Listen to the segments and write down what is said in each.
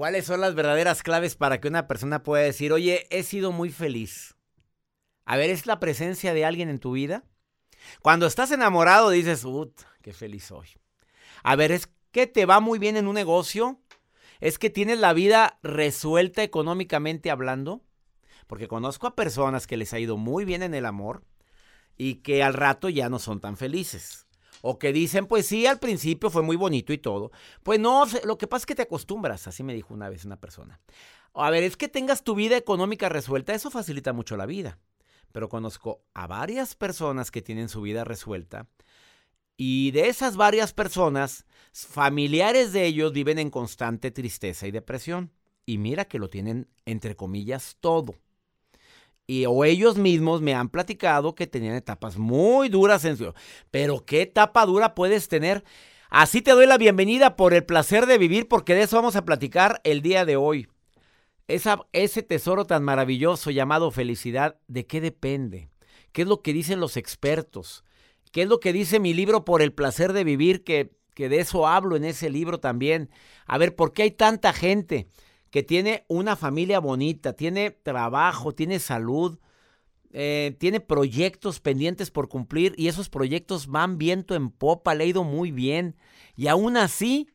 ¿Cuáles son las verdaderas claves para que una persona pueda decir, oye, he sido muy feliz? A ver, ¿es la presencia de alguien en tu vida? Cuando estás enamorado dices, ¡ut! ¡Qué feliz soy! A ver, ¿es que te va muy bien en un negocio? ¿Es que tienes la vida resuelta económicamente hablando? Porque conozco a personas que les ha ido muy bien en el amor y que al rato ya no son tan felices. O que dicen, pues sí, al principio fue muy bonito y todo. Pues no, lo que pasa es que te acostumbras, así me dijo una vez una persona. A ver, es que tengas tu vida económica resuelta, eso facilita mucho la vida. Pero conozco a varias personas que tienen su vida resuelta y de esas varias personas, familiares de ellos viven en constante tristeza y depresión. Y mira que lo tienen, entre comillas, todo. Y o ellos mismos me han platicado que tenían etapas muy duras en su... Pero ¿qué etapa dura puedes tener? Así te doy la bienvenida por el placer de vivir, porque de eso vamos a platicar el día de hoy. Esa, ese tesoro tan maravilloso llamado felicidad, ¿de qué depende? ¿Qué es lo que dicen los expertos? ¿Qué es lo que dice mi libro por el placer de vivir? Que, que de eso hablo en ese libro también. A ver, ¿por qué hay tanta gente? Que tiene una familia bonita, tiene trabajo, tiene salud, eh, tiene proyectos pendientes por cumplir y esos proyectos van viento en popa, le ha ido muy bien. Y aún así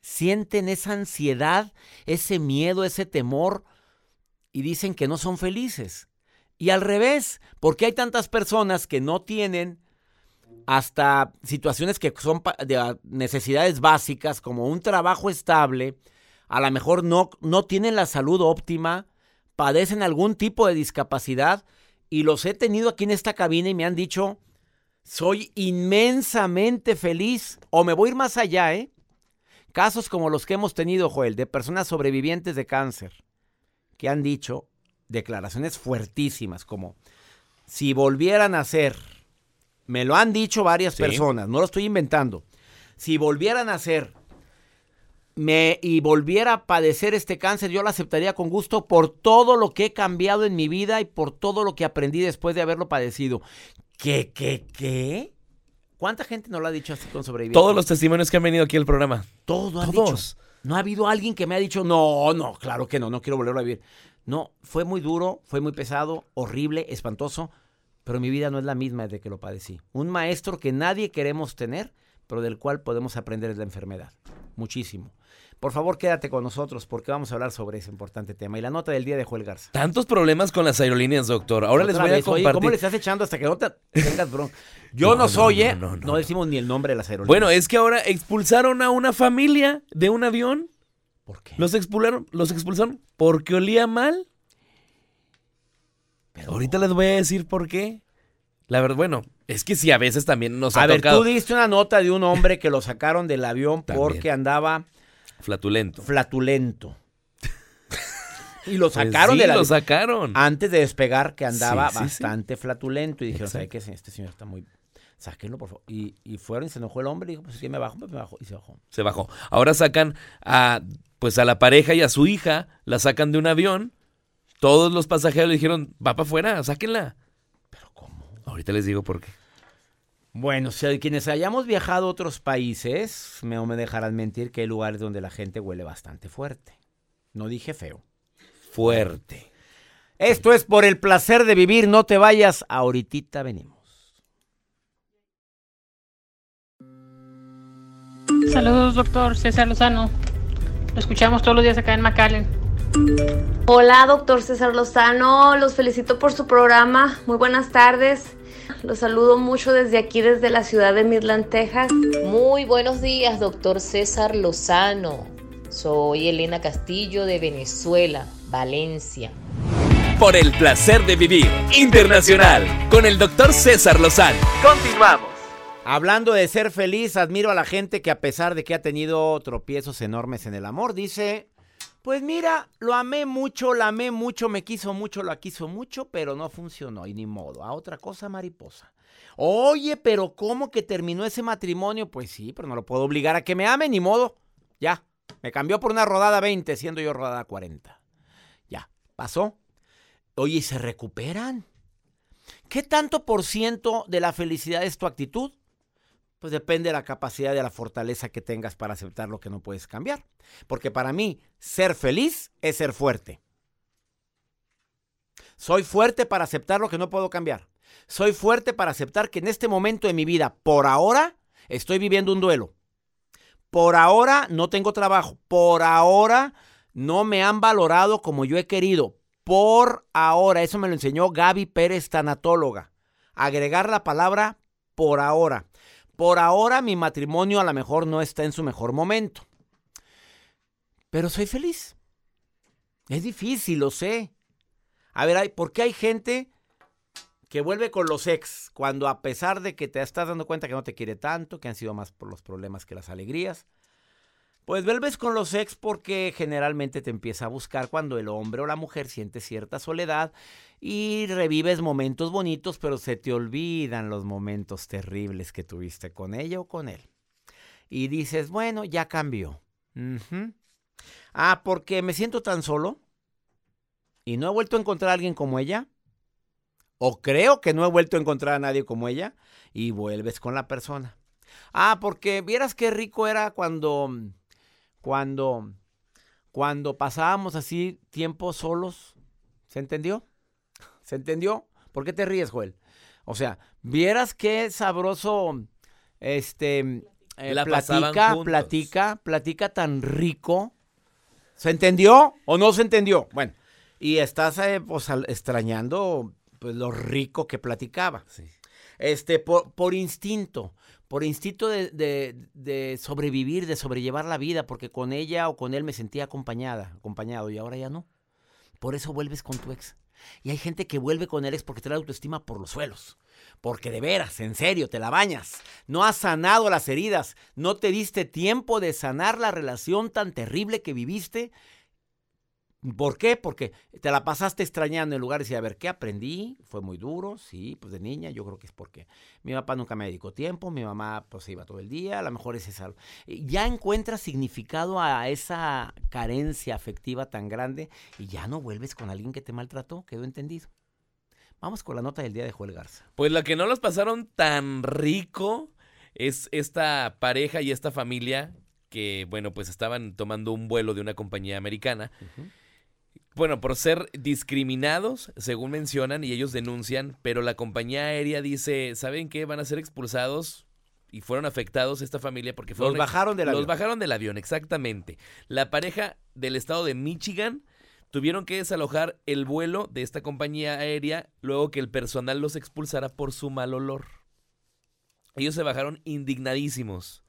sienten esa ansiedad, ese miedo, ese temor y dicen que no son felices. Y al revés, porque hay tantas personas que no tienen hasta situaciones que son de necesidades básicas como un trabajo estable, a lo mejor no, no tienen la salud óptima, padecen algún tipo de discapacidad y los he tenido aquí en esta cabina y me han dicho, soy inmensamente feliz o me voy a ir más allá, ¿eh? Casos como los que hemos tenido, Joel, de personas sobrevivientes de cáncer, que han dicho declaraciones fuertísimas como, si volvieran a ser, me lo han dicho varias personas, no lo estoy inventando, si volvieran a ser me y volviera a padecer este cáncer, yo lo aceptaría con gusto por todo lo que he cambiado en mi vida y por todo lo que aprendí después de haberlo padecido. ¿Qué, qué, qué? ¿Cuánta gente no lo ha dicho así con sobrevivientes? Todos los testimonios que han venido aquí al programa. Todos. Todos. No ha habido alguien que me ha dicho, no, no, claro que no, no quiero volverlo a vivir. No, fue muy duro, fue muy pesado, horrible, espantoso, pero mi vida no es la misma desde que lo padecí. Un maestro que nadie queremos tener, pero del cual podemos aprender es la enfermedad. Muchísimo. Por favor, quédate con nosotros porque vamos a hablar sobre ese importante tema. Y la nota del día de Joel Garza. Tantos problemas con las aerolíneas, doctor. Ahora les voy a compartir. ¿Cómo le estás echando hasta que no te tengas bro? Yo no, soy, ¿eh? No, decimos ni el nombre de las aerolíneas. Bueno, es que ahora expulsaron a una familia de un avión. ¿Por qué? Los expulsaron, los expulsaron porque olía mal. Pero ahorita les voy a decir por qué. La verdad, bueno, es que sí, a veces también nos ha A ver, tú diste una nota de un hombre que lo sacaron del avión porque andaba Flatulento. Flatulento. y lo pues sacaron de la. lo sacaron. Antes de despegar, que andaba bastante flatulento. Y dijeron, ¿sabes qué? Este señor está muy. Sáquenlo, por favor. Y, fueron y se enojó el hombre y dijo, pues si me bajo, pues me bajo. Y se bajó. Se bajó. Ahora sacan a, pues a la pareja y a su hija, la sacan de un avión. Todos los pasajeros le dijeron, va para afuera, sáquenla. ¿Pero cómo? Ahorita les digo por qué. Bueno, si quienes hayamos viajado a otros países, no me dejarán mentir que hay lugares donde la gente huele bastante fuerte. No dije feo. Fuerte. Esto es por el placer de vivir. No te vayas. Ahorita venimos. Saludos, doctor César Lozano. Lo escuchamos todos los días acá en McAllen. Hola, doctor César Lozano. Los felicito por su programa. Muy buenas tardes. Los saludo mucho desde aquí, desde la ciudad de Midland, Texas. Muy buenos días, doctor César Lozano. Soy Elena Castillo de Venezuela, Valencia. Por el placer de vivir internacional con el doctor César Lozano. Continuamos. Hablando de ser feliz, admiro a la gente que a pesar de que ha tenido tropiezos enormes en el amor, dice, pues mira, lo amé mucho, la amé mucho, me quiso mucho, la quiso mucho, pero no funcionó y ni modo. A otra cosa, mariposa. Oye, pero ¿cómo que terminó ese matrimonio? Pues sí, pero no lo puedo obligar a que me ame, ni modo. Ya, me cambió por una rodada 20, siendo yo rodada 40. Ya, pasó. Oye, ¿y se recuperan? ¿Qué tanto por ciento de la felicidad es tu actitud? Pues depende de la capacidad de la fortaleza que tengas para aceptar lo que no puedes cambiar. Porque para mí, ser feliz es ser fuerte. Soy fuerte para aceptar lo que no puedo cambiar. Soy fuerte para aceptar que en este momento de mi vida, por ahora, estoy viviendo un duelo. Por ahora no tengo trabajo. Por ahora no me han valorado como yo he querido. Por ahora, eso me lo enseñó Gaby Pérez, tanatóloga. Agregar la palabra por ahora. Por ahora mi matrimonio a lo mejor no está en su mejor momento. Pero soy feliz. Es difícil, lo sé. A ver, ¿por qué hay gente que vuelve con los ex cuando a pesar de que te estás dando cuenta que no te quiere tanto, que han sido más por los problemas que las alegrías? Pues vuelves con los ex porque generalmente te empieza a buscar cuando el hombre o la mujer siente cierta soledad y revives momentos bonitos, pero se te olvidan los momentos terribles que tuviste con ella o con él. Y dices, bueno, ya cambió. Ah, porque me siento tan solo y no he vuelto a encontrar a alguien como ella. O creo que no he vuelto a encontrar a nadie como ella y vuelves con la persona. Ah, porque vieras qué rico era cuando cuando, cuando pasábamos así tiempo solos. ¿Se entendió? ¿Se entendió? ¿Por qué te ríes, Joel? O sea, vieras qué sabroso, este, eh, platica, platica, platica tan rico. ¿Se entendió o no se entendió? Bueno, y estás eh, pues, extrañando pues, lo rico que platicaba. Sí. Este, por, por instinto por instinto de, sobrevivir, de sobrellevar la vida, porque con ella o con él me sentía acompañada, acompañado y ahora ya no. Por eso vuelves con tu ex. Y hay gente que vuelve con el ex porque da autoestima por los suelos. Porque de veras, en serio, te la bañas. No has sanado las heridas. No te diste tiempo de sanar la relación tan terrible que viviste ¿Por qué? Porque te la pasaste extrañando en lugar de decir, a ver, ¿qué aprendí? Fue muy duro, sí, pues de niña, yo creo que es porque mi papá nunca me dedicó tiempo, mi mamá pues iba todo el día, a lo mejor es esa. Ya encuentras significado a esa carencia afectiva tan grande y ya no vuelves con alguien que te maltrató, quedó entendido. Vamos con la nota del día de Joel Garza. Pues la que no los pasaron tan rico es esta pareja y esta familia que, bueno, pues estaban tomando un vuelo de una compañía americana. Bueno, por ser discriminados, según mencionan, y ellos denuncian, pero la compañía aérea dice, ¿saben qué? Van a ser expulsados y fueron afectados esta familia porque fueron... Los bajaron del avión. Los bajaron del avión, exactamente. La pareja del estado de Michigan tuvieron que desalojar el vuelo de esta compañía aérea luego que el personal los expulsara por su mal olor. Ellos se bajaron indignadísimos.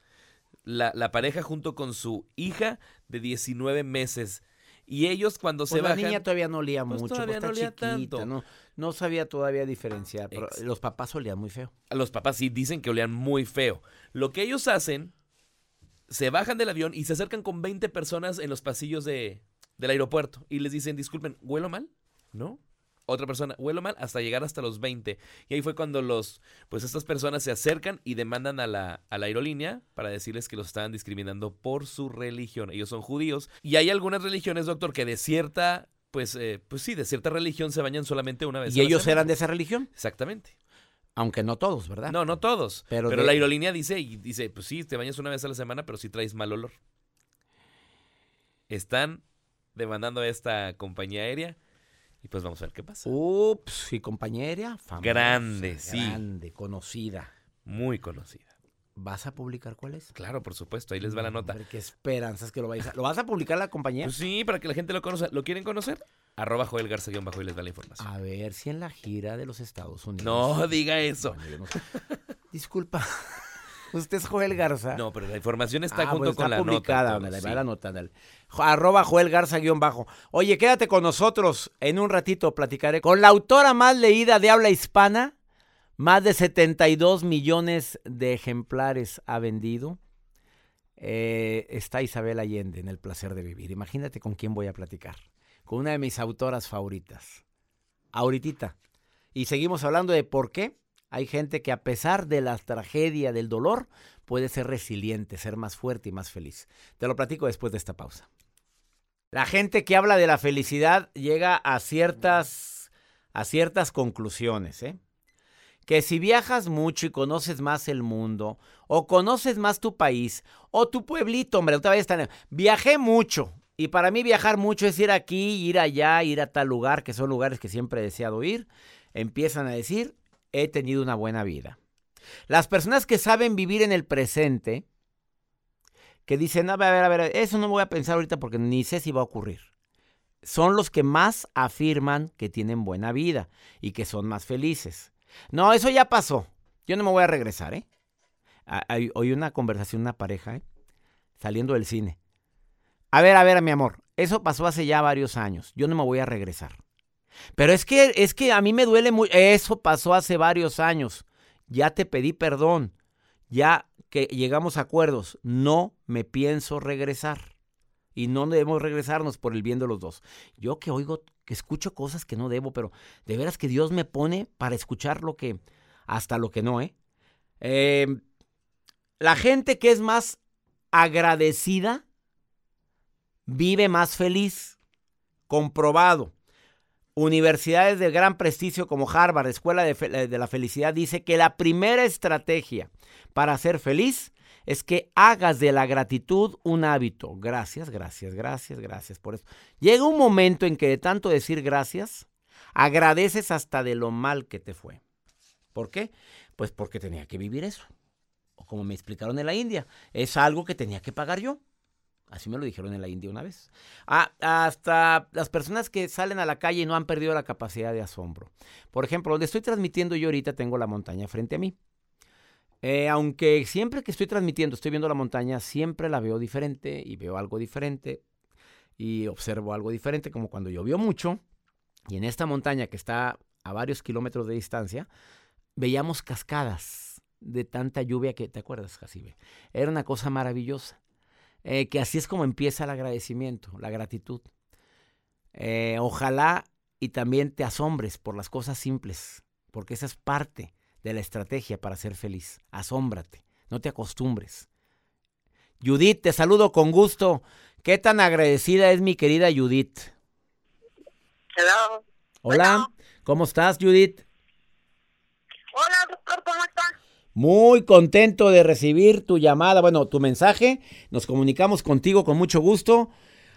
La, la pareja junto con su hija de 19 meses y ellos cuando pues se la bajan... niña todavía no olía pues mucho, todavía no olía tanto. No, no sabía todavía diferenciar, pero los papás olían muy feo. Los papás sí dicen que olían muy feo. Lo que ellos hacen, se bajan del avión y se acercan con 20 personas en los pasillos de, del aeropuerto y les dicen, disculpen, ¿huelo mal? ¿No? Otra persona, huelo mal, hasta llegar hasta los 20. Y ahí fue cuando los, pues estas personas se acercan y demandan a la, a la aerolínea para decirles que los estaban discriminando por su religión. Ellos son judíos. Y hay algunas religiones, doctor, que de cierta, pues, eh, pues sí, de cierta religión se bañan solamente una vez. ¿Y ellos eran de esa religión? Exactamente. Aunque no todos, ¿verdad? No, no todos. Pero, la aerolínea dice, y dice, pues sí, te bañas una vez a la semana, pero sí traes mal olor. Están demandando a esta compañía aérea y pues vamos a ver qué pasa. Ups, y compañera, famosa, grande, sí. Grande, conocida. Muy conocida. ¿Vas a publicar cuál es? Claro, por supuesto, ahí les va la nota. Hombre, qué esperanzas que lo vayas a... ¿Lo vas a publicar la compañía? Pues sí, para que la gente lo conozca. ¿Lo quieren conocer? Arroba Joel Garza bajo y les da la información. A ver si en la gira de los Estados Unidos. No diga eso. Disculpa. Usted es Joel Garza. No, pero la información está ah, junto pues con la publicada, nota. Sí. la nota. Arroba Joel Garza guion bajo. Oye, quédate con nosotros. En un ratito platicaré con la autora más leída de habla hispana. Más de 72 millones de ejemplares ha vendido. Eh, está Isabel Allende en El Placer de Vivir. Imagínate con quién voy a platicar. Con una de mis autoras favoritas. Ahorita. Y seguimos hablando de por qué hay gente que a pesar de la tragedia, del dolor, puede ser resiliente, ser más fuerte y más feliz. Te lo platico después de esta pausa. La gente que habla de la felicidad llega a ciertas, a ciertas conclusiones. ¿eh? que si viajas mucho y conoces más el mundo, o conoces más tu país, o tu pueblito, hombre, otra vez. Viajé mucho, y para mí viajar mucho es ir aquí, ir allá, ir a tal lugar, que son lugares que siempre he deseado ir. Empiezan a decir, he tenido una buena vida. Las personas que saben vivir en el presente, que dicen, a ver, a ver, eso no me voy a pensar ahorita porque ni sé si va a ocurrir. Son los que más afirman que tienen buena vida y que son más felices. No, eso ya pasó. Yo no me voy a regresar, ¿eh? Hoy una conversación, una pareja, ¿eh? Saliendo del cine. A ver, a ver, mi amor, eso pasó hace ya varios años. Yo no me voy a regresar. Pero es que, es que a mí me duele muy. Eso pasó hace varios años. Ya te pedí perdón. Ya que llegamos a acuerdos. No me pienso regresar. Y no debemos regresarnos por el bien de los dos. Yo que oigo, que escucho cosas que no debo, pero de veras que Dios me pone para escuchar lo que, hasta lo que no, ¿eh? eh la gente que es más agradecida vive más feliz. Comprobado. Universidades de gran prestigio como Harvard, Escuela de, la Felicidad, dice que la primera estrategia para ser feliz es que hagas de la gratitud un hábito. Gracias, gracias, gracias, gracias por eso. Llega un momento en que de tanto decir gracias, agradeces hasta de lo mal que te fue. ¿Por qué? Pues porque tenía que vivir eso. O como me explicaron en la India, es algo que tenía que pagar yo. Así me lo dijeron en la India una vez. Ah, hasta las personas que salen a la calle no han perdido la capacidad de asombro. Por ejemplo, donde estoy transmitiendo yo ahorita tengo la montaña frente a mí. Eh, aunque siempre que estoy transmitiendo, estoy viendo la montaña, siempre la veo diferente y veo algo diferente y observo algo diferente, como cuando llovió mucho y en esta montaña que está a varios kilómetros de distancia, veíamos cascadas de tanta lluvia que, ¿te acuerdas, Jacibe? Era una cosa maravillosa. Eh, que así es como empieza el agradecimiento, la gratitud. Eh, ojalá y también te asombres por las cosas simples, porque esa es parte de la estrategia para ser feliz. Asómbrate, no te acostumbres. Judith, te saludo con gusto. ¿Qué tan agradecida es mi querida Judith? Hello. Hola, ¿cómo estás, Judith? Hola, doctor, ¿cómo estás? Muy contento de recibir tu llamada, bueno, tu mensaje. Nos comunicamos contigo con mucho gusto.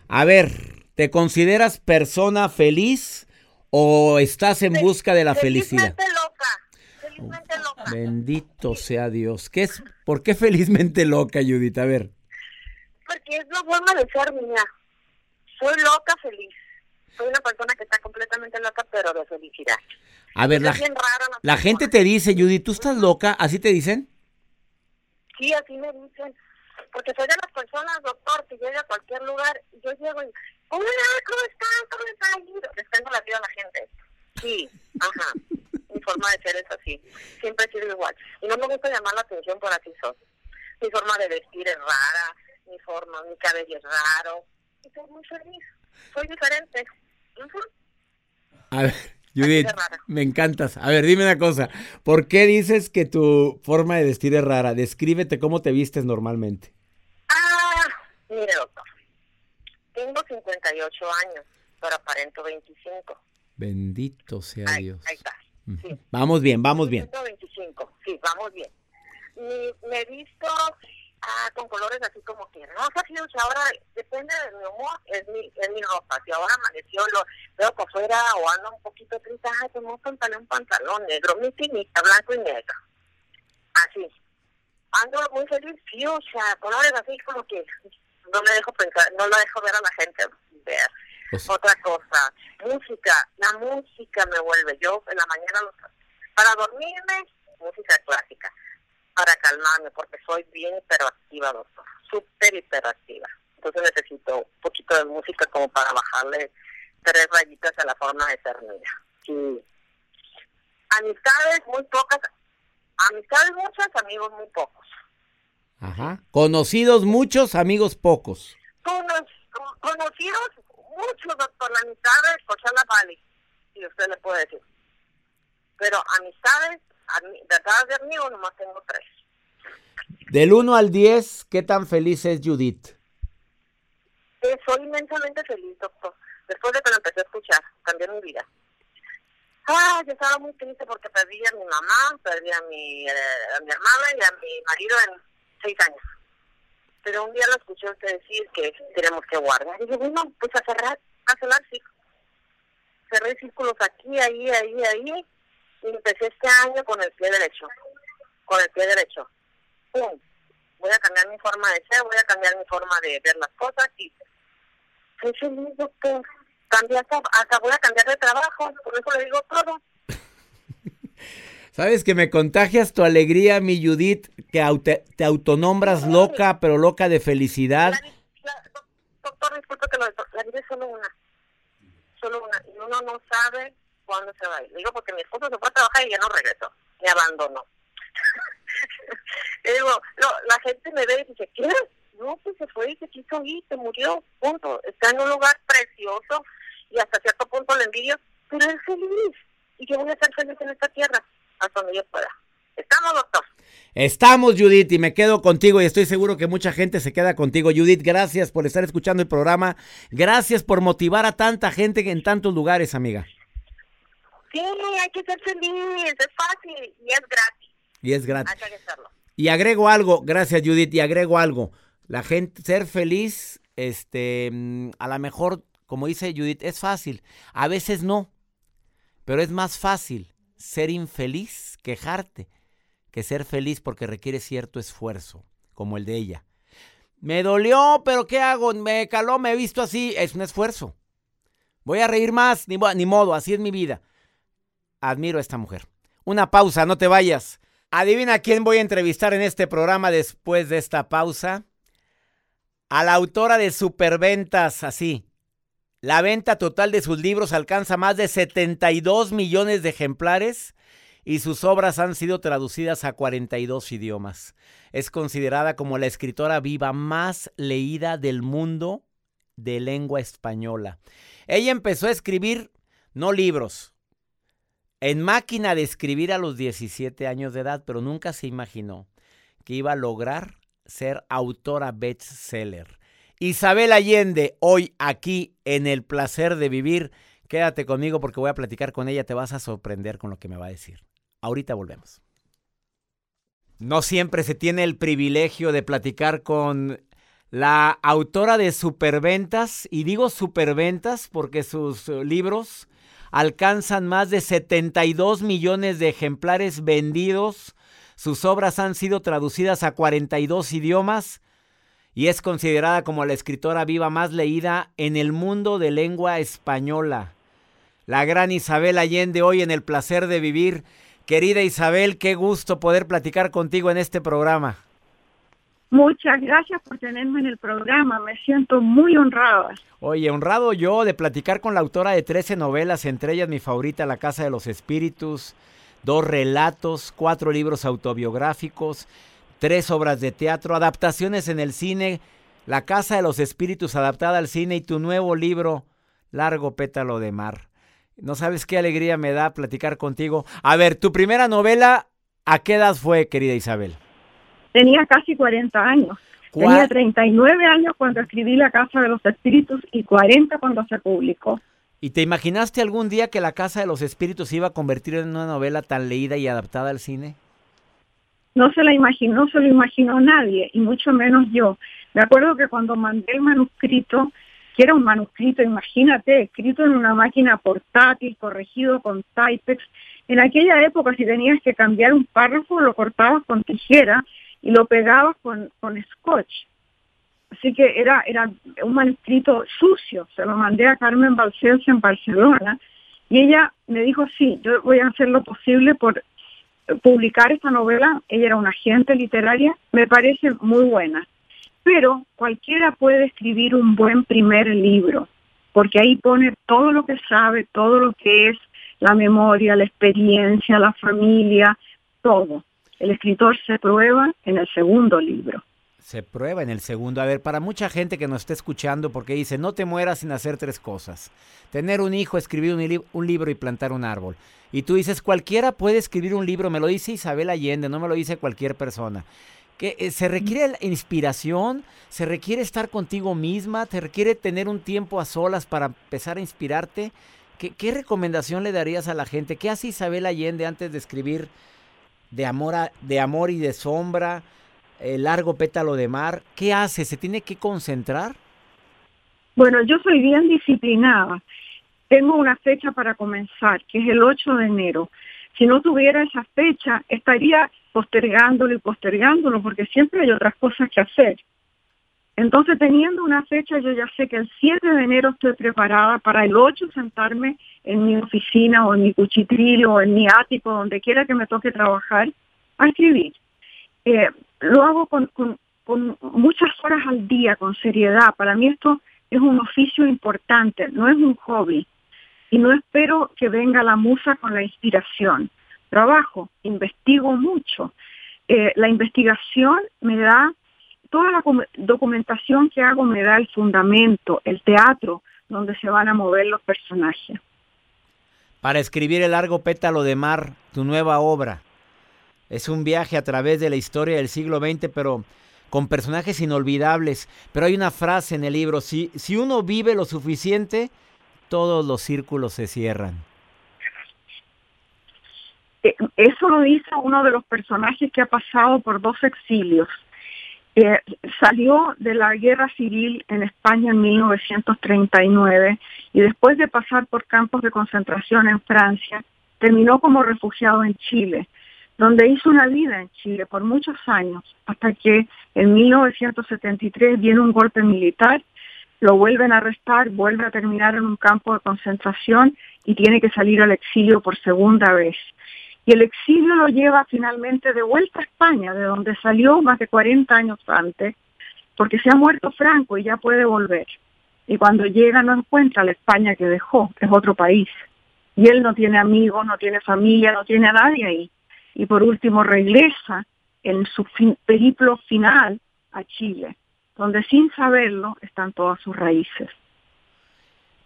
A ver, ¿te consideras persona feliz o estás en busca de la felicidad? Felizmente loca. Felizmente loca. Bendito sea Dios. ¿Qué es? ¿Por qué felizmente loca, Judith? A ver. Porque es la forma de ser mía. Soy loca feliz. Soy una persona que está completamente loca, pero de felicidad. A ver, la, la gente te dice, Judy, ¿tú estás loca? ¿Así te dicen? Sí, así me dicen. Porque soy de las personas, doctor, que llega a cualquier lugar y yo llego y, hola, ¿cómo estás? ¿Cómo estás? Les tengo la vida a la gente. Sí, ajá. mi forma de ser es así. Siempre he sido igual. Y no me gusta llamar la atención por así soy. Mi forma de vestir es rara, mi forma, mi cabello es raro. Y soy muy feliz. Soy diferente. A ver, Judith, me encantas. A ver, dime una cosa. ¿Por qué dices que tu forma de vestir es rara? Descríbete cómo te vistes normalmente. Ah, mire, doctor. Tengo 58 años, pero aparento 25. Bendito sea Dios. Ahí está. Vamos bien, vamos bien. 25, sí, vamos bien. me he visto Ah, con colores así como que rosa, fíjense, ahora depende de mi humor, es mi, es mi ropa. Si ahora amaneció, lo veo por fuera o ando un poquito triste, ay, tengo un pantalón, un pantalón negro, mi pinita, blanco y negro. Así. Ando muy feliz, sí, o sea, colores así como que no me dejo pensar, no lo dejo ver a la gente ver. Pues Otra cosa, música, la música me vuelve. Yo en la mañana, para dormirme, música clásica para calmarme, porque soy bien hiperactiva, doctor, súper hiperactiva. Entonces necesito un poquito de música como para bajarle tres rayitas a la forma de ser mía. Amistades muy pocas, amistades muchas, amigos muy pocos. Ajá. Conocidos muchos, amigos pocos. conocidos muchos, doctor. La amistad es la Valley, si usted le puede decir. Pero amistades detrás de amigos nomás tengo tres. Del 1 al 10, ¿qué tan feliz es Judith? Eh, soy inmensamente feliz, doctor. Después de que lo empecé a escuchar, cambió mi vida. Ah, yo estaba muy triste porque perdí a mi mamá, perdí a mi, eh, a mi hermana y a mi marido en seis años. Pero un día lo escuché usted decir que tenemos que guardar. Y dije, bueno, pues a cerrar, a cerrar círculos. Cerré círculos aquí, ahí, ahí, ahí. Y empecé este año con el pie derecho. Con el pie derecho. ¡Pum! Voy a cambiar mi forma de ser, voy a cambiar mi forma de ver las cosas y soy feliz, doctor. Cambié hasta, hasta voy a cambiar de trabajo, por eso le digo todo. Sabes que me contagias tu alegría, mi Judith, que aute- te autonombras loca, pero loca de felicidad. La, la- doc- doctor, disculpe que lo la vida es solo una. Solo una. Y uno no sabe cuándo se va a ir. Digo porque mi esposo se fue a trabajar y ya no regresó. Me abandonó. Digo, no, la gente me ve y dice, ¿qué? No, pues se fue y se quiso ir, se murió, punto. Está en un lugar precioso y hasta cierto punto le envidio, pero es feliz. Y yo voy a ser feliz en esta tierra hasta donde yo pueda. ¿Estamos, doctor? Estamos, Judith, y me quedo contigo y estoy seguro que mucha gente se queda contigo. Judith, gracias por estar escuchando el programa. Gracias por motivar a tanta gente en tantos lugares, amiga. Sí, hay que ser feliz, es fácil y es gratis. Y es gratis. Hay que hacerlo. Y agrego algo, gracias Judith, y agrego algo. La gente, ser feliz, este, a lo mejor, como dice Judith, es fácil. A veces no. Pero es más fácil ser infeliz, quejarte, que ser feliz porque requiere cierto esfuerzo, como el de ella. Me dolió, pero ¿qué hago? Me caló, me he visto así. Es un esfuerzo. Voy a reír más, ni, ni modo, así es mi vida. Admiro a esta mujer. Una pausa, no te vayas. Adivina quién voy a entrevistar en este programa después de esta pausa. A la autora de Superventas, así. La venta total de sus libros alcanza más de 72 millones de ejemplares y sus obras han sido traducidas a 42 idiomas. Es considerada como la escritora viva más leída del mundo de lengua española. Ella empezó a escribir no libros, en máquina de escribir a los 17 años de edad, pero nunca se imaginó que iba a lograr ser autora bestseller. Isabel Allende, hoy aquí en El Placer de Vivir. Quédate conmigo porque voy a platicar con ella, te vas a sorprender con lo que me va a decir. Ahorita volvemos. No siempre se tiene el privilegio de platicar con la autora de Superventas, y digo Superventas porque sus libros alcanzan más de 72 millones de ejemplares vendidos. Sus obras han sido traducidas a 42 idiomas y es considerada como la escritora viva más leída en el mundo de lengua española. La gran Isabel Allende hoy en el placer de vivir. Querida Isabel, qué gusto poder platicar contigo en este programa. Muchas gracias por tenerme en el programa. Me siento muy honrada. Oye, honrado yo de platicar con la autora de 13 novelas, entre ellas mi favorita, La Casa de los Espíritus, dos relatos, cuatro libros autobiográficos, tres obras de teatro, adaptaciones en el cine, La Casa de los Espíritus adaptada al cine y tu nuevo libro, Largo Pétalo de Mar. No sabes qué alegría me da platicar contigo. A ver, tu primera novela, ¿a qué edad fue, querida Isabel? Tenía casi 40 años. ¿Cuál- Tenía 39 años cuando escribí La Casa de los Espíritus y 40 cuando se publicó. ¿Y te imaginaste algún día que La Casa de los Espíritus se iba a convertir en una novela tan leída y adaptada al cine? No se la imaginó, se lo imaginó nadie, y mucho menos yo. Me acuerdo que cuando mandé el manuscrito, que era un manuscrito, imagínate, escrito en una máquina portátil, corregido con Typex, en aquella época si tenías que cambiar un párrafo, lo cortabas con tijera y lo pegabas con, con scotch. Así que era, era un manuscrito sucio. Se lo mandé a Carmen Balcells en Barcelona y ella me dijo, sí, yo voy a hacer lo posible por publicar esta novela. Ella era una agente literaria, me parece muy buena. Pero cualquiera puede escribir un buen primer libro, porque ahí pone todo lo que sabe, todo lo que es la memoria, la experiencia, la familia, todo. El escritor se prueba en el segundo libro. Se prueba en el segundo. A ver, para mucha gente que nos está escuchando, porque dice, no te mueras sin hacer tres cosas. Tener un hijo, escribir un, li- un libro y plantar un árbol. Y tú dices, cualquiera puede escribir un libro, me lo dice Isabel Allende, no me lo dice cualquier persona. Que eh, se requiere la inspiración, se requiere estar contigo misma, te requiere tener un tiempo a solas para empezar a inspirarte. ¿Qué, ¿Qué, recomendación le darías a la gente? ¿Qué hace Isabel Allende antes de escribir de amor, a, de amor y de sombra, el largo pétalo de mar? ¿Qué hace? ¿Se tiene que concentrar? Bueno, yo soy bien disciplinada. Tengo una fecha para comenzar, que es el 8 de enero. Si no tuviera esa fecha, estaría postergándolo y postergándolo, porque siempre hay otras cosas que hacer. Entonces, teniendo una fecha, yo ya sé que el 7 de enero estoy preparada para el 8 sentarme en mi oficina o en mi cuchitril o en mi ático, donde quiera que me toque trabajar, a escribir. Eh, lo hago con, muchas horas al día, con seriedad. Para mí esto es un oficio importante, no es un hobby. Y no espero que venga la musa con la inspiración. Trabajo, investigo mucho. Eh, la investigación me da toda la documentación que hago me da el fundamento, el teatro donde se van a mover los personajes. Para escribir El largo pétalo de mar, tu nueva obra, es un viaje a través de la historia del siglo XX, pero con personajes inolvidables. Pero hay una frase en el libro, si, si uno vive lo suficiente, todos los círculos se cierran. Eh, eso lo dice uno de los personajes que ha pasado por dos exilios salió de la guerra civil en España en 1939 y después de pasar por campos de concentración en Francia, terminó como refugiado en Chile, donde hizo una vida en Chile por muchos años, hasta que en 1973 viene un golpe militar, lo vuelven a arrestar, vuelve a terminar en un campo de concentración y tiene que salir al exilio por segunda vez. Y el exilio lo lleva finalmente de vuelta a España, de donde salió más de 40 años antes, porque se ha muerto Franco y ya puede volver. Y cuando llega no encuentra la España que dejó, es otro país. Y él no tiene amigos, no tiene familia, no tiene a nadie ahí. Y por último regresa en su periplo final a Chile, donde sin saberlo están todas sus raíces.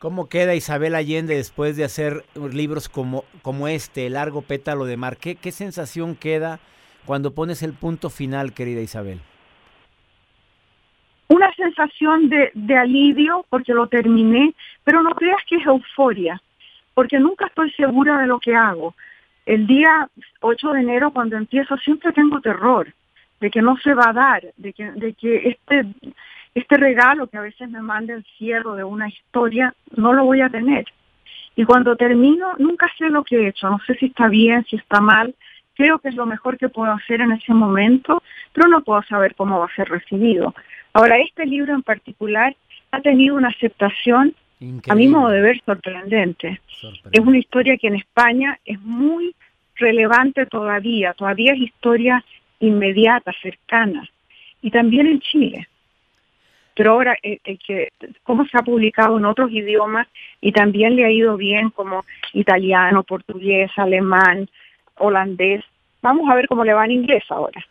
¿Cómo queda Isabel Allende después de hacer libros como, como este, El largo pétalo de mar? ¿Qué, ¿Qué sensación queda cuando pones el punto final, querida Isabel? Una sensación de, alivio porque lo terminé, pero no creas que es euforia, porque nunca estoy segura de lo que hago. El día 8 de enero, cuando empiezo, siempre tengo terror de que no se va a dar, de que, de que este este regalo que a veces me manda el cierre de una historia, no lo voy a tener. Y cuando termino, nunca sé lo que he hecho, no sé si está bien, si está mal, creo que es lo mejor que puedo hacer en ese momento, pero no puedo saber cómo va a ser recibido. Ahora, este libro en particular ha tenido una aceptación, a mi modo de ver, sorprendente. Es una historia que en España es muy relevante todavía, todavía es historia inmediata, cercana, y también en Chile pero ahora eh, eh, que cómo se ha publicado en otros idiomas y también le ha ido bien como italiano, portugués, alemán, holandés. Vamos a ver cómo le va en inglés ahora.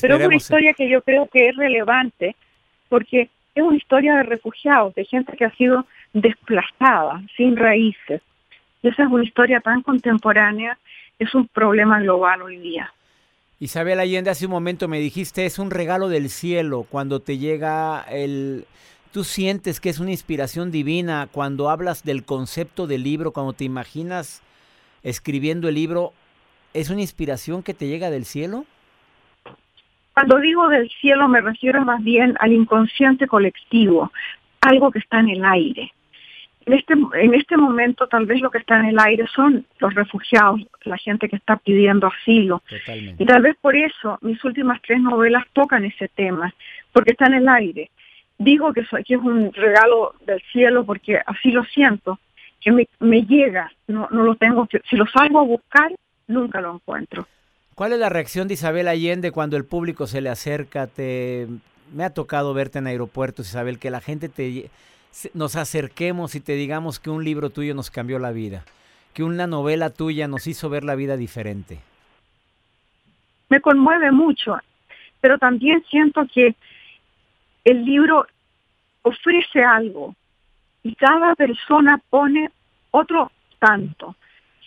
pero es una historia que yo creo que es relevante porque es una historia de refugiados, de gente que ha sido desplazada, sin raíces. Y esa es una historia tan contemporánea, es un problema global hoy día. Isabel Allende, hace un momento me dijiste, es un regalo del cielo cuando te llega el... Tú sientes que es una inspiración divina cuando hablas del concepto del libro, cuando te imaginas escribiendo el libro, ¿es una inspiración que te llega del cielo? Cuando digo del cielo me refiero más bien al inconsciente colectivo, algo que está en el aire. En este, en este momento tal vez lo que está en el aire son los refugiados, la gente que está pidiendo asilo. Y tal vez por eso mis últimas tres novelas tocan ese tema, porque está en el aire. Digo que, que es un regalo del cielo porque así lo siento, que me, me llega, no, no lo tengo, si lo salgo a buscar, nunca lo encuentro. ¿Cuál es la reacción de Isabel Allende cuando el público se le acerca? Te, me ha tocado verte en aeropuertos, Isabel, que la gente te nos acerquemos y te digamos que un libro tuyo nos cambió la vida, que una novela tuya nos hizo ver la vida diferente? Me conmueve mucho, pero también siento que el libro ofrece algo y cada persona pone otro tanto.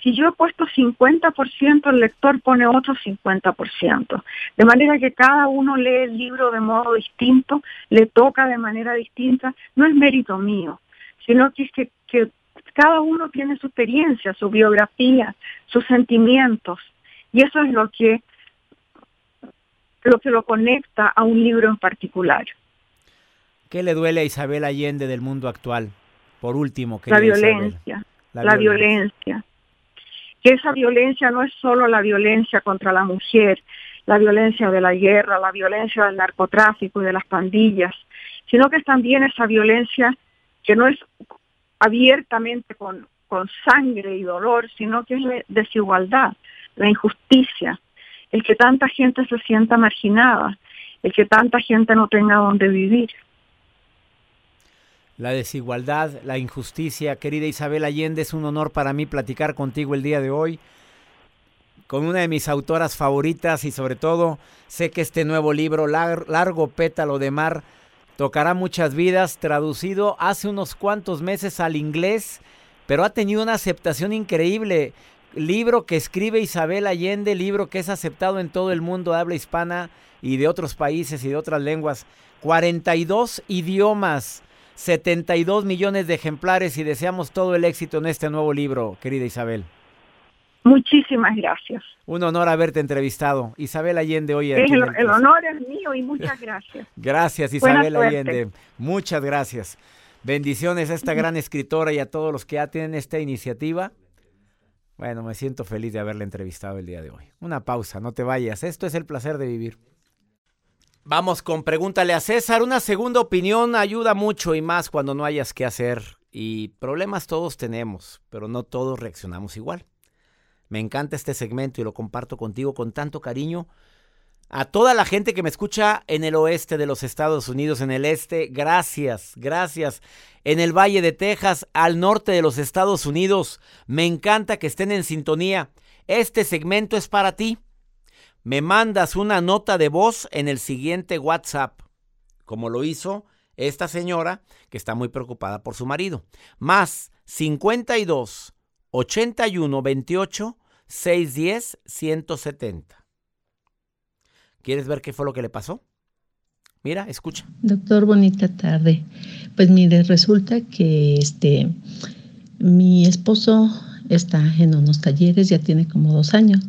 Si yo he puesto 50%, el lector pone otro 50%. De manera que cada uno lee el libro de modo distinto, le toca de manera distinta. No es mérito mío, sino que, que, que cada uno tiene su experiencia, su biografía, sus sentimientos. Y eso es lo que lo que lo conecta a un libro en particular. ¿Qué le duele a Isabel Allende del mundo actual? Por último, la violencia, la, la violencia. Que esa violencia no es solo la violencia contra la mujer, la violencia de la guerra, la violencia del narcotráfico y de las pandillas, sino que es también esa violencia que no es abiertamente con, con sangre y dolor, sino que es la desigualdad, la injusticia, el que tanta gente se sienta marginada, el que tanta gente no tenga donde vivir. La desigualdad, la injusticia, querida Isabel Allende, es un honor para mí platicar contigo el día de hoy, con una de mis autoras favoritas y sobre todo sé que este nuevo libro, Largo Pétalo de Mar, tocará muchas vidas, traducido hace unos cuantos meses al inglés, pero ha tenido una aceptación increíble. Libro que escribe Isabel Allende, libro que es aceptado en todo el mundo habla hispana y de otros países y de otras lenguas. 42 idiomas, 72 millones de ejemplares y deseamos todo el éxito en este nuevo libro, querida Isabel. Muchísimas gracias. Un honor haberte entrevistado. Isabel Allende, hoy. El, el, honor es mío y muchas gracias. gracias, Isabel Allende. Muchas gracias. Bendiciones a esta gran escritora y a todos los que ya tienen esta iniciativa. Bueno, me siento feliz de haberle entrevistado el día de hoy. Una pausa, no te vayas. Esto es el placer de vivir. Vamos con pregúntale a César. Una segunda opinión ayuda mucho y más cuando no hayas qué hacer. Y problemas todos tenemos, pero no todos reaccionamos igual. Me encanta este segmento y lo comparto contigo con tanto cariño a toda la gente que me escucha en el oeste de los Estados Unidos, en el este, gracias, gracias. En el Valle de Texas, al norte de los Estados Unidos, me encanta que estén en sintonía. Este segmento es para ti. Me mandas una nota de voz en el siguiente WhatsApp, como lo hizo esta señora que está muy preocupada por su marido. Más 52 81 28 610 170. ¿Quieres ver qué fue lo que le pasó? Mira, escucha. Doctor, bonita tarde. Pues mire, resulta que este mi esposo está en unos talleres, ya tiene como dos años.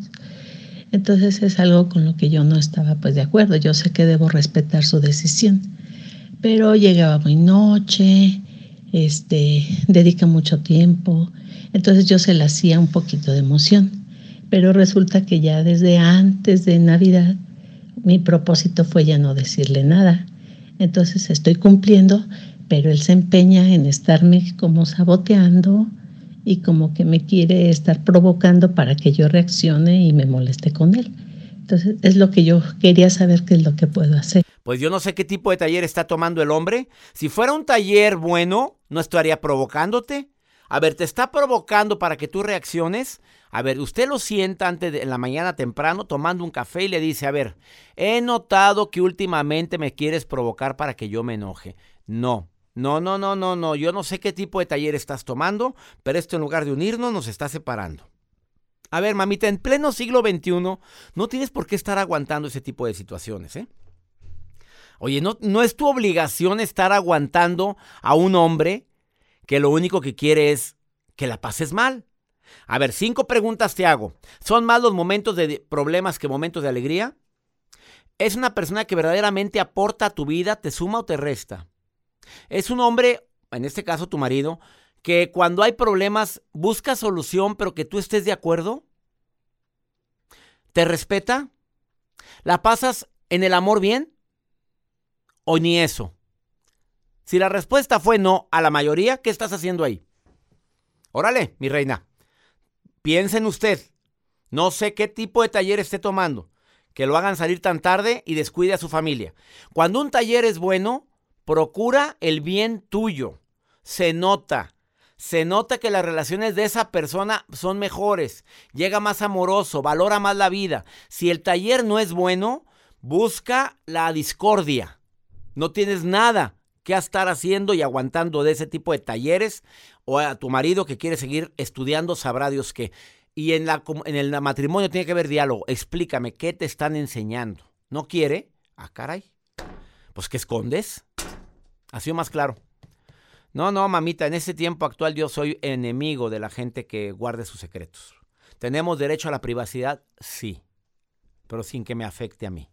Entonces es algo con lo que yo no estaba pues de acuerdo. Yo sé que debo respetar su decisión. Pero llegaba muy noche, este, dedica mucho tiempo. Entonces yo se le hacía un poquito de emoción. Pero resulta que ya desde antes de Navidad mi propósito fue ya no decirle nada. Entonces estoy cumpliendo, pero él se empeña en estarme como saboteando y como que me quiere estar provocando para que yo reaccione y me moleste con él. Entonces es lo que yo quería saber qué es lo que puedo hacer. Pues yo no sé qué tipo de taller está tomando el hombre. Si fuera un taller bueno, no estaría provocándote. A ver, te está provocando para que tú reacciones. A ver, usted lo sienta antes de en la mañana temprano tomando un café y le dice, a ver, he notado que últimamente me quieres provocar para que yo me enoje. No, no, no, no, no, no. Yo no sé qué tipo de taller estás tomando, pero esto en lugar de unirnos nos está separando. A ver, mamita, en pleno siglo XXI no tienes por qué estar aguantando ese tipo de situaciones, ¿eh? Oye, no, no es tu obligación estar aguantando a un hombre que lo único que quiere es que la pases mal. A ver, cinco preguntas te hago. ¿Son más los momentos de problemas que momentos de alegría? ¿Es una persona que verdaderamente aporta a tu vida, te suma o te resta? ¿Es un hombre, en este caso tu marido, que cuando hay problemas busca solución pero que tú estés de acuerdo? ¿Te respeta? ¿La pasas en el amor bien? ¿O ni eso? Si la respuesta fue no a la mayoría, ¿qué estás haciendo ahí? Órale, mi reina. Piensa en usted. No sé qué tipo de taller esté tomando. Que lo hagan salir tan tarde y descuide a su familia. Cuando un taller es bueno, procura el bien tuyo. Se nota. Se nota que las relaciones de esa persona son mejores. Llega más amoroso, valora más la vida. Si el taller no es bueno, busca la discordia. No tienes nada que estar haciendo y aguantando de ese tipo de talleres o a tu marido que quiere seguir estudiando, sabrá Dios qué. Y en, la, en el matrimonio tiene que haber diálogo. Explícame, ¿qué te están enseñando? ¿No quiere? Ah, caray. Pues que escondes. Ha sido más claro. No, no, mamita, en este tiempo actual yo soy enemigo de la gente que guarde sus secretos. ¿Tenemos derecho a la privacidad? Sí, pero sin que me afecte a mí.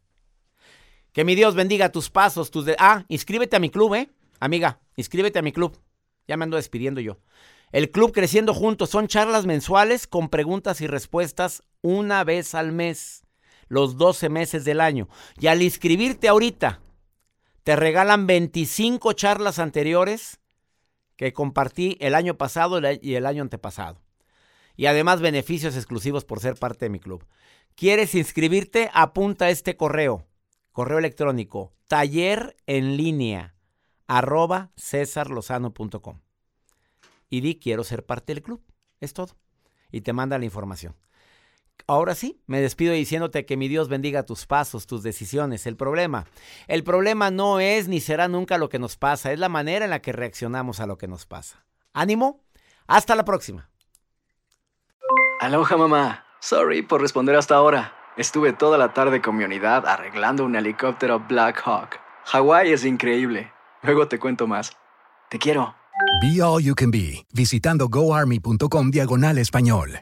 Que mi Dios bendiga tus pasos, tus... De ah, inscríbete a mi club, ¿eh? Amiga, inscríbete a mi club. Ya me ando despidiendo yo. El club Creciendo Juntos son charlas mensuales con preguntas y respuestas una vez al mes, los 12 meses del año. Y al inscribirte ahorita, te regalan 25 charlas anteriores que compartí el año pasado y el año antepasado. Y además beneficios exclusivos por ser parte de mi club. ¿Quieres inscribirte? Apunta este correo. Correo electrónico. Taller en línea arroba cesarlozano.com. Y di quiero ser parte del club. Es todo. Y te manda la información. Ahora sí, me despido diciéndote que mi Dios bendiga tus pasos, tus decisiones. El problema, el problema no es ni será nunca lo que nos pasa, es la manera en la que reaccionamos a lo que nos pasa. Ánimo, hasta la próxima. Aloha mamá, sorry por responder hasta ahora. Estuve toda la tarde con mi unidad arreglando un helicóptero Black Hawk. Hawái es increíble. Luego te cuento más. Te quiero. Be All You Can Be, visitando goarmy.com diagonal español.